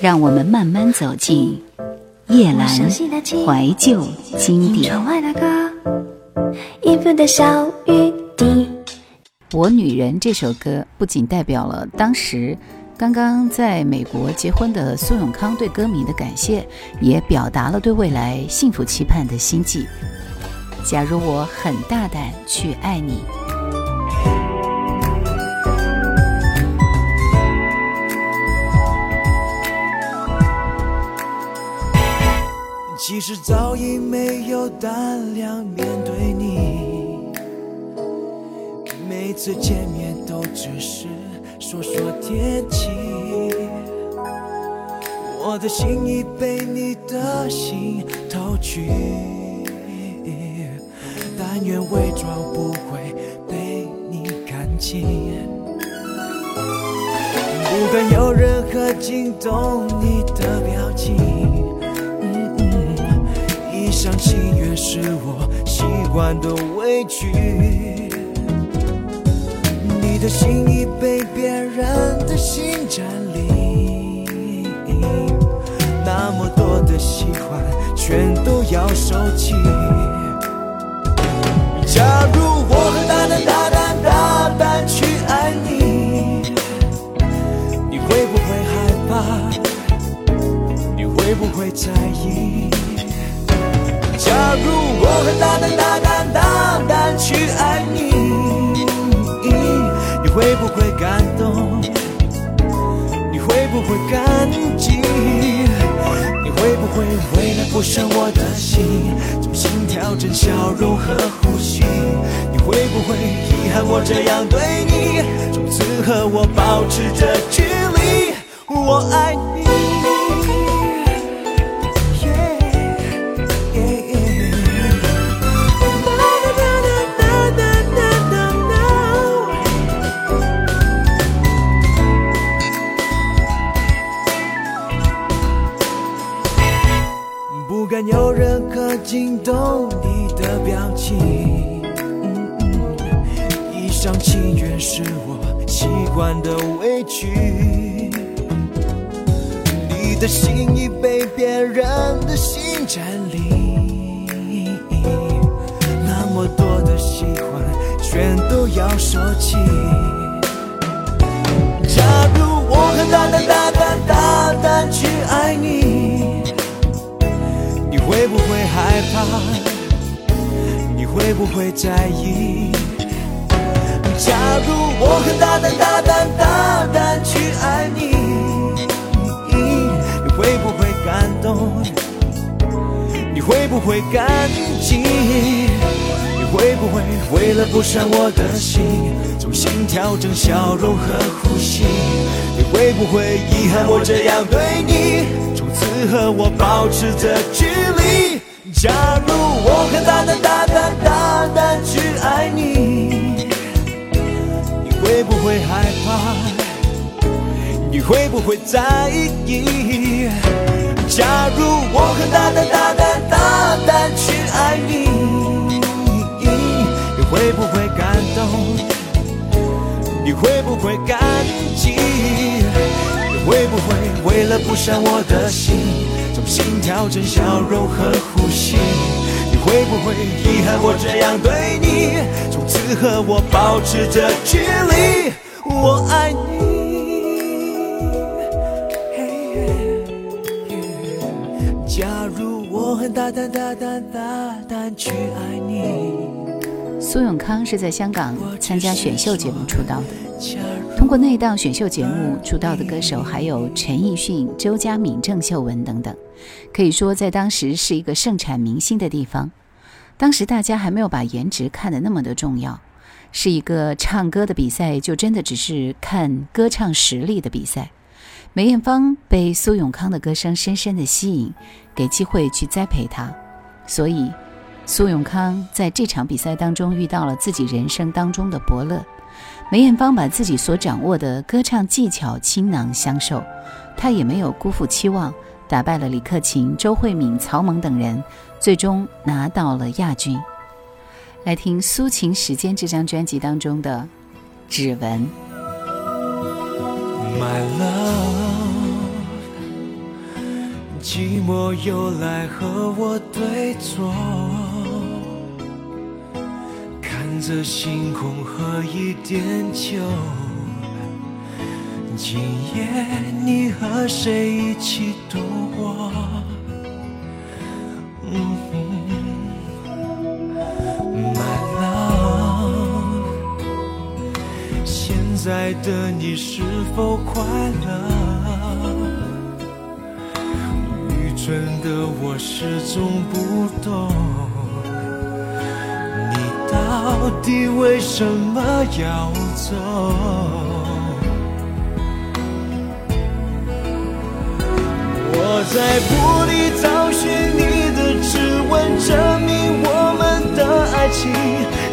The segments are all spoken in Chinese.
让我们慢慢走进叶阑怀旧经典。我女人这首歌不仅代表了当时刚刚在美国结婚的苏永康对歌迷的感谢，也表达了对未来幸福期盼的心迹。假如我很大胆去爱你。其实早已没有胆量面对你，每次见面都只是说说天气。我的心已被你的心偷去，但愿伪装不会被你看清，不敢有任何惊动你的表情。是我习惯的委屈，你的心已被别人的心占领，那么多的喜欢全都要收起。假如我很大胆大胆大胆去爱你，你会不会害怕？你会不会在意？假如我很大胆大胆大胆去爱你，你会不会感动？你会不会感激？你会不会为了不伤我的心，重新调整笑容和呼吸？你会不会遗憾我这样对你，从此和我保持着距离？我爱你。惯的委屈。你的心已被别人的心占领，那么多的喜欢全都要收起。假如我很大胆大胆大胆去爱你。会不会害怕？你会不会在意？假如我很大胆大胆大胆去爱你，你会不会感动？你会不会感激？你会不会为了不伤我的心，重新调整笑容和呼吸？你会不会遗憾我这样对你？从此和我保持着距离。假如我不会在意？假如我很大胆大胆大胆去爱你，你会不会感动？你会不会感激？你会不会为了不伤我的心，重新调整笑容和呼吸？你会不会遗憾我这样对你，从此和我保持着距离？我爱你。如我很大胆大胆大胆去爱你。苏永康是在香港参加选秀节目出道的。通过那档选秀节目出道的歌手还有陈奕迅、周佳敏、郑秀文等等，可以说在当时是一个盛产明星的地方。当时大家还没有把颜值看得那么的重要，是一个唱歌的比赛，就真的只是看歌唱实力的比赛。梅艳芳被苏永康的歌声深深的吸引，给机会去栽培他，所以苏永康在这场比赛当中遇到了自己人生当中的伯乐。梅艳芳把自己所掌握的歌唱技巧倾囊相授，她也没有辜负期望，打败了李克勤、周慧敏、曹猛等人，最终拿到了亚军。来听《苏秦时间》这张专辑当中的《指纹》。My love，寂寞又来和我对坐，看着星空喝一点酒。今夜你和谁一起度过？爱的你是否快乐？愚蠢的我始终不懂，你到底为什么要走？我在不离找寻你的指纹，证明我们的爱情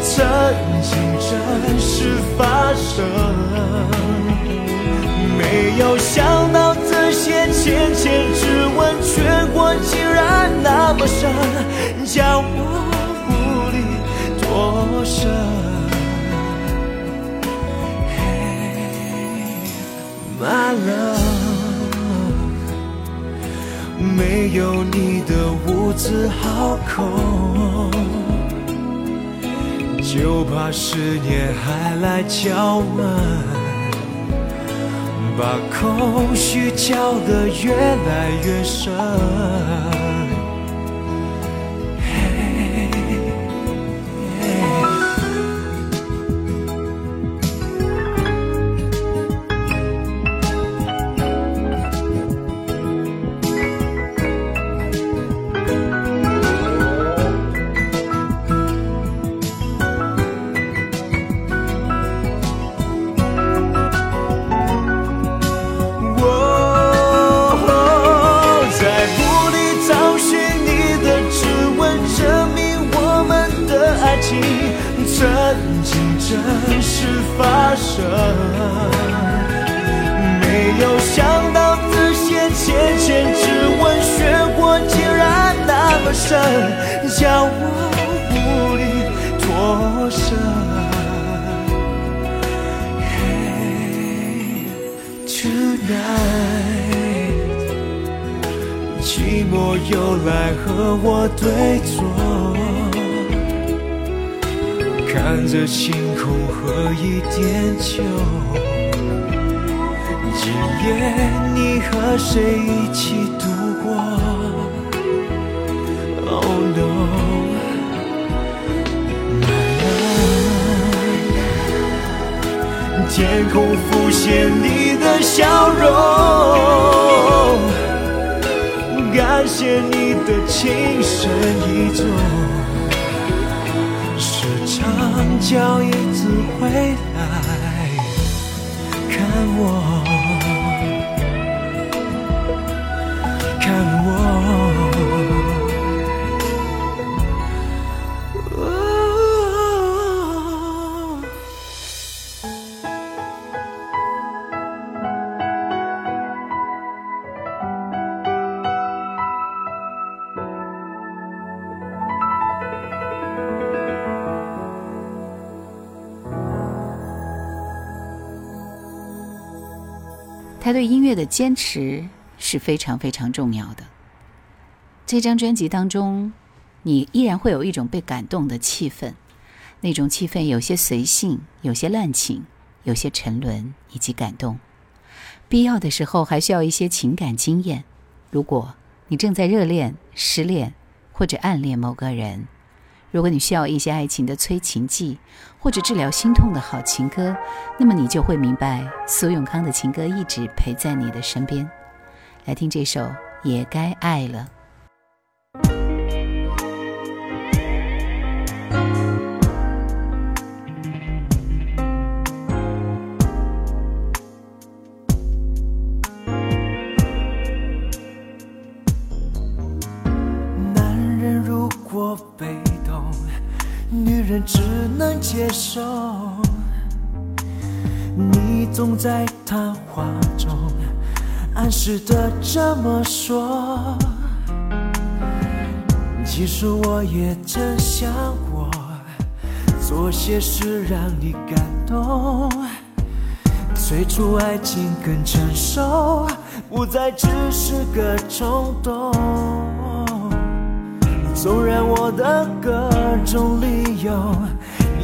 曾经真实发生。没有想到这些浅浅之吻，却过竟然那么深，叫我无力脱身。My love。没有你的屋子好空，就怕思念还来敲门，把空虚搅得越来越深。又来和我对坐，看着星空喝一点酒。今夜你和谁一起度过？Oh no？天空浮现你的笑容，感谢你的情深意重，时常叫一次回他对音乐的坚持是非常非常重要的。这张专辑当中，你依然会有一种被感动的气氛，那种气氛有些随性，有些滥情，有些沉沦以及感动。必要的时候还需要一些情感经验。如果你正在热恋、失恋或者暗恋某个人。如果你需要一些爱情的催情剂，或者治疗心痛的好情歌，那么你就会明白苏永康的情歌一直陪在你的身边。来听这首《也该爱了》。在谈话中暗示的这么说。其实我也曾想过，做些事让你感动，催促爱情更成熟。不再只是个冲动。纵然我的各种理由，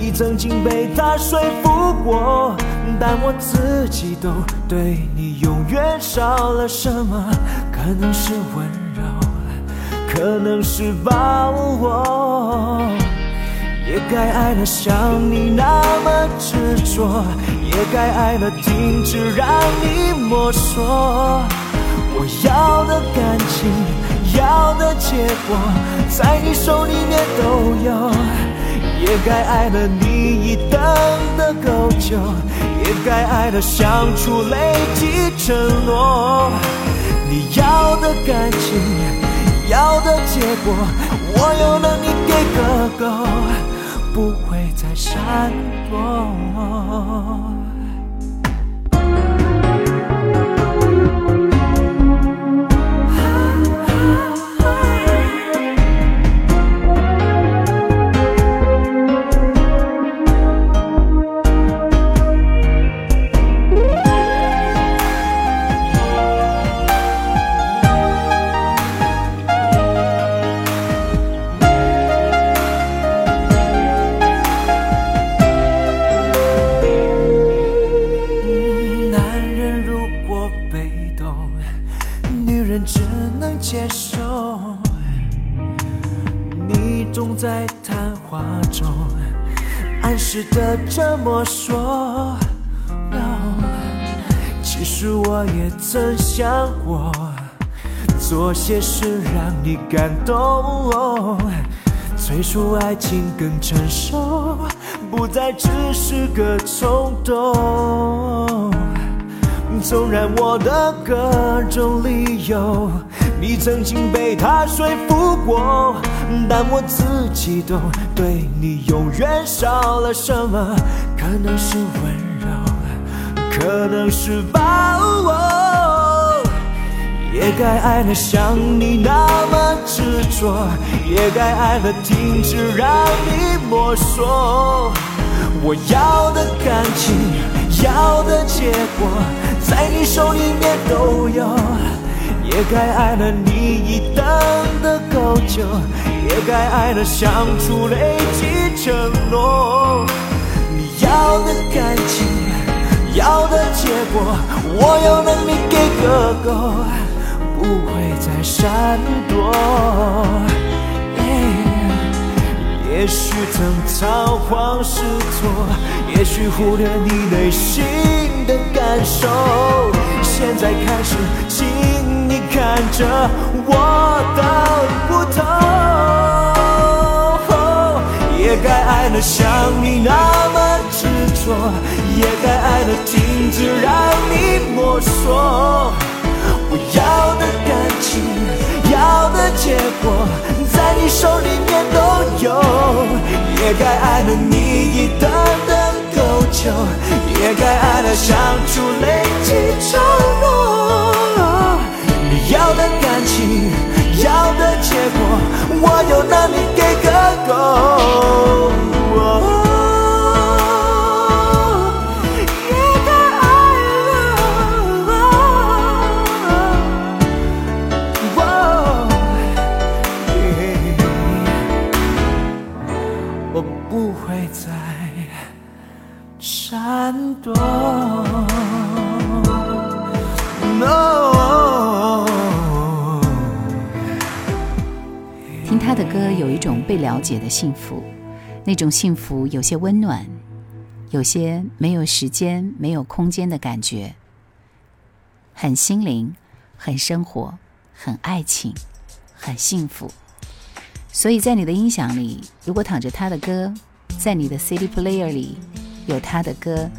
你曾经被他说服过，但我自己都对你永远少了什么？可能是温柔，可能是把握。也该爱了像你那么执着，也该爱了停止让你摸索。我要的感情，要的结果，在你手里面都有。也该爱了你已等的够久，也该爱了相处累积承诺。你要的感情，要的结果，我有能力给个够。不会再闪躲。我做些事让你感动，催促爱情更成熟，不再只是个冲动。纵然我的各种理由。你曾经被他说服过，但我自己都对你永远少了什么？可能是温柔，可能是把握，也该爱了像你那么执着，也该爱了停止让你摸索。我要的感情，要的结果，在你手里面都有。也该爱了你一等的够久，也该爱了相处累积承诺。你要的感情，要的结果，我有能力给个够，不会再闪躲。也许曾仓皇失措，也许忽略你内心的感受。现在开始，请你看着我的不同。也该爱了像你那么执着，也该爱了停止让你摸索。我要的感情，要的结果。在你手里面都有，也该爱了你一等的够久，也该爱了相处累积承被了解的幸福，那种幸福有些温暖，有些没有时间、没有空间的感觉，很心灵，很生活，很爱情，很幸福。所以在你的音响里，如果躺着他的歌，在你的 CD player 里有他的歌。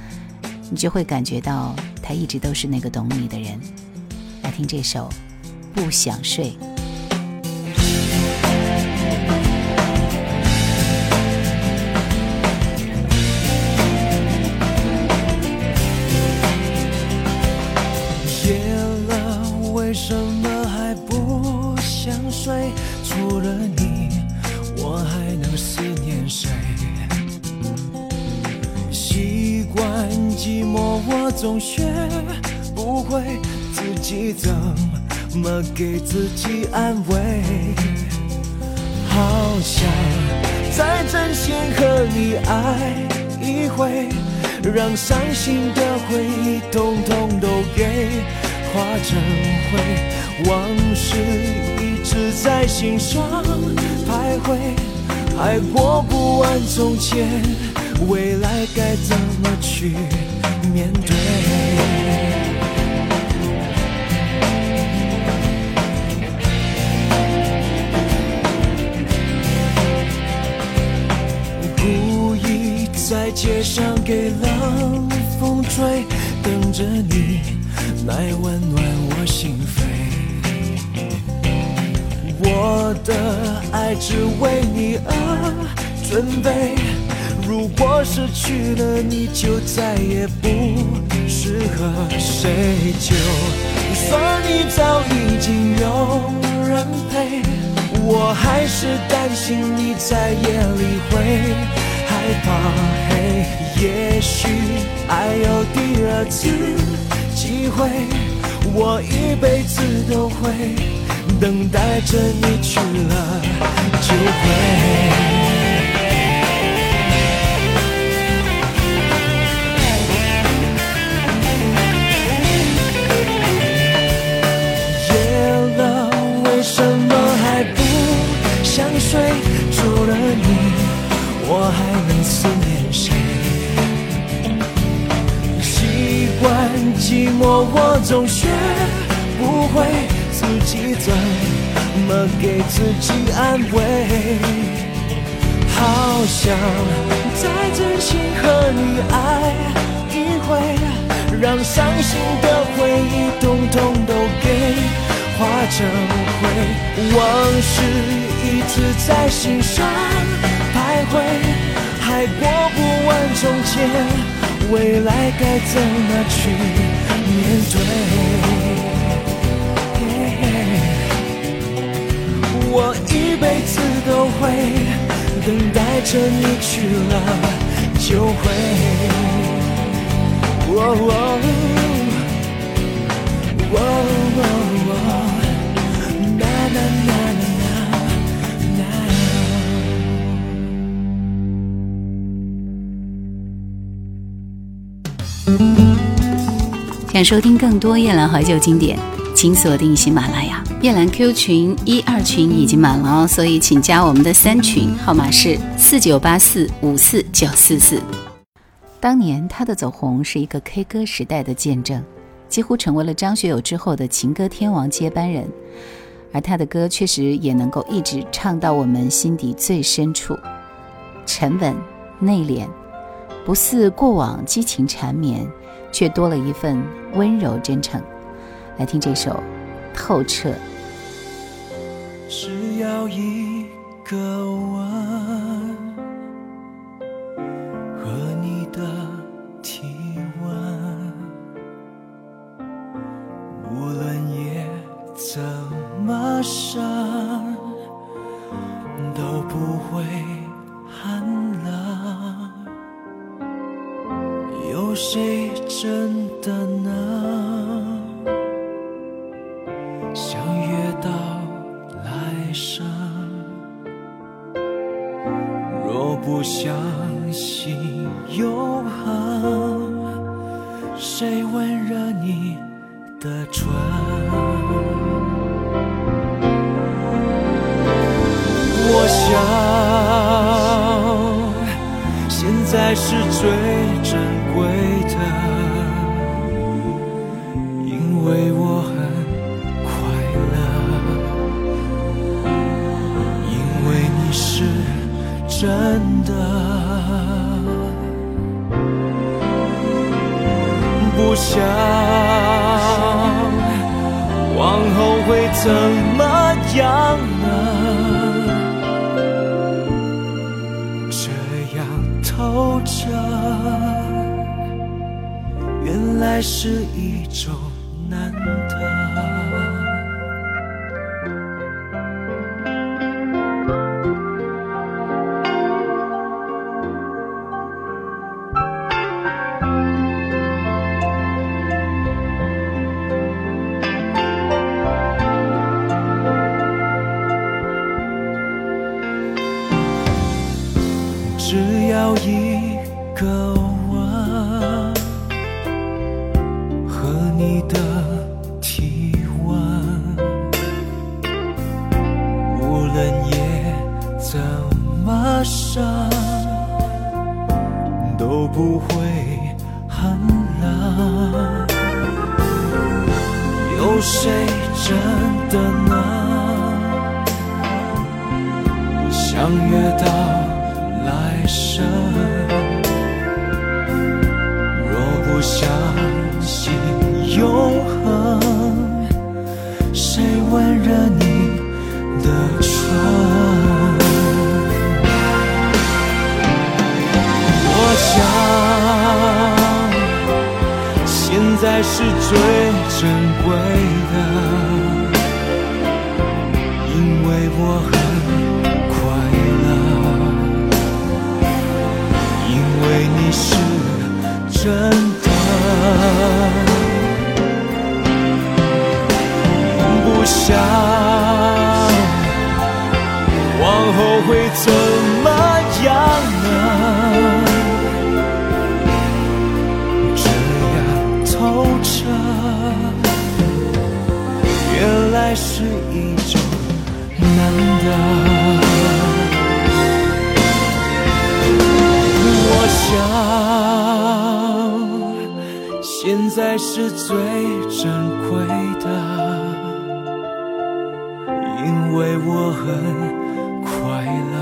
你就会感觉到他一直都是那个懂你的人。来听这首《不想睡》。你爱一回，让伤心的回忆统统都给化成灰，往事一直在心上徘徊，还过不完从前，未来该怎么去面对？在街上给冷风吹，等着你来温暖我心扉。我的爱只为你而准备，如果失去了你就再也不适合谁。就算你早已经有人陪，我还是担心你在夜里会。害怕黑，也许还有第二次机会，我一辈子都会等待着你去了就会。夜了，为什么还不想睡？我还能思念谁？习惯寂寞，我总学不会自己怎么给自己安慰。好想再真心和你爱一回，让伤心的回忆统统都给化成灰，往事一直在心上。徘徊，过不完从前，未来该怎么去面对？我一辈子都会等待着你去了就会。啦啦啦。想收听更多夜兰怀旧经典，请锁定喜马拉雅。夜兰 Q 群一二群已经满了哦，所以请加我们的三群，号码是四九八四五四九四四。当年他的走红是一个 K 歌时代的见证，几乎成为了张学友之后的情歌天王接班人。而他的歌确实也能够一直唱到我们心底最深处，沉稳内敛，不似过往激情缠绵。却多了一份温柔真诚。来听这首《透彻》。只要一个吻和你的体温，无论夜怎么深，都不会寒冷谁？真的能真的不想，往后会怎么样呢？这样透彻，原来是一种的，因为我很快乐，因为你。是真的，不想往后会怎么样呢？是一种难得。我想，现在是最珍贵的，因为我很快乐，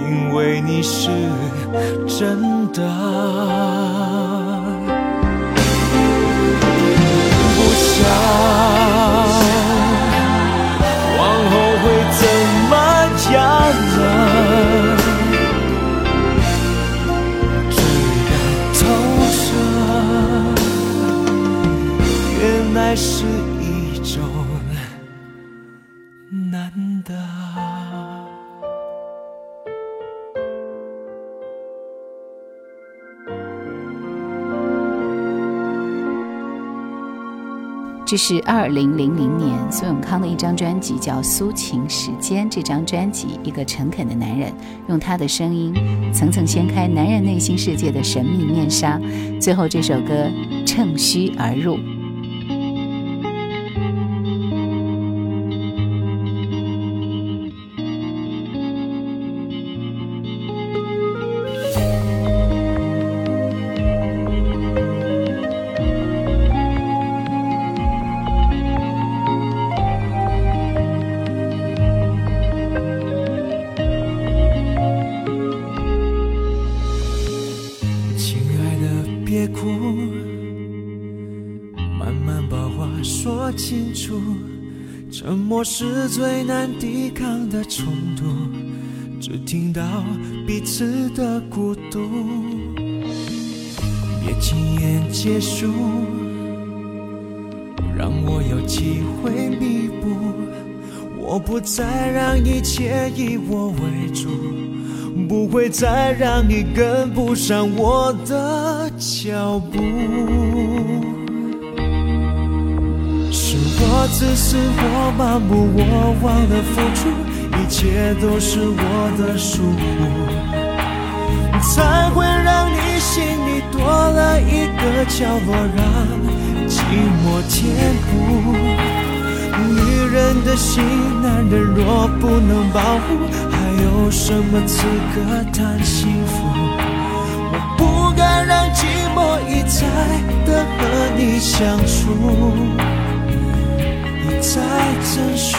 因为你是真的，这是二零零零年苏永康的一张专辑，叫《苏秦时间》。这张专辑，一个诚恳的男人，用他的声音，层层掀开男人内心世界的神秘面纱。最后，这首歌趁虚而入。的孤独。别轻言结束，让我有机会弥补。我不再让一切以我为主，不会再让你跟不上我的脚步。是我自私，我麻木，我忘了付出，一切都是我的疏忽，才会让你心里多了一个角落，让寂寞填补。女人的心，男人若不能保护，还有什么资格谈幸福？我不该让寂寞一再的和你相处。在趁虚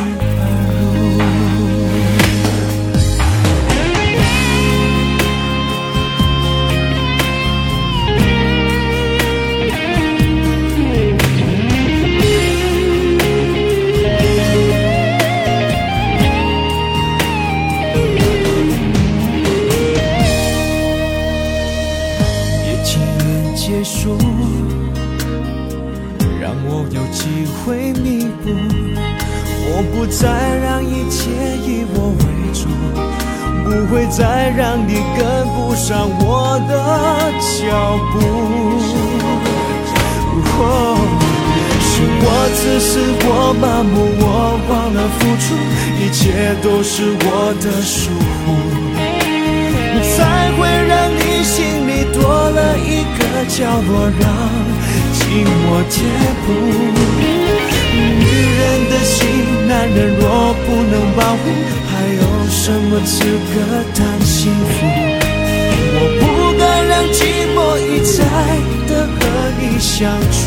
麻木，我忘了付出，一切都是我的疏忽，才会让你心里多了一个角落，让寂寞填补。女人的心，男人若不能保护，还有什么资格谈幸福？我不敢让寂寞一再的和你相处，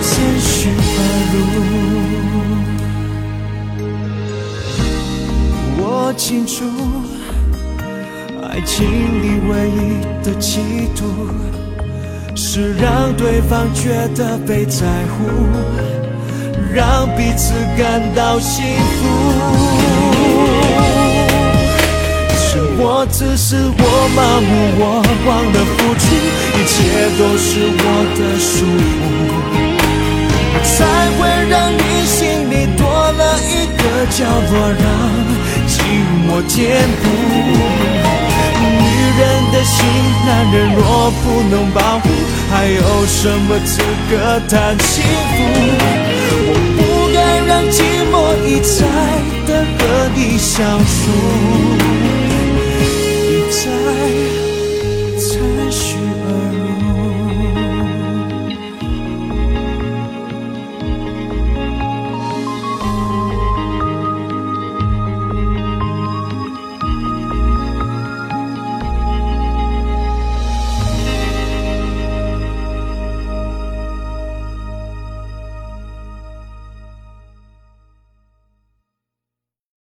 再继续而入。我清楚，爱情里唯一的企图。是让对方觉得被在乎，让彼此感到幸福。生活只是我麻木，我忘了付出，一切都是我的束缚，角落，让寂寞填补。女人的心，男人若不能保护，还有什么资格谈幸福？我不该让寂寞一再的和你相处。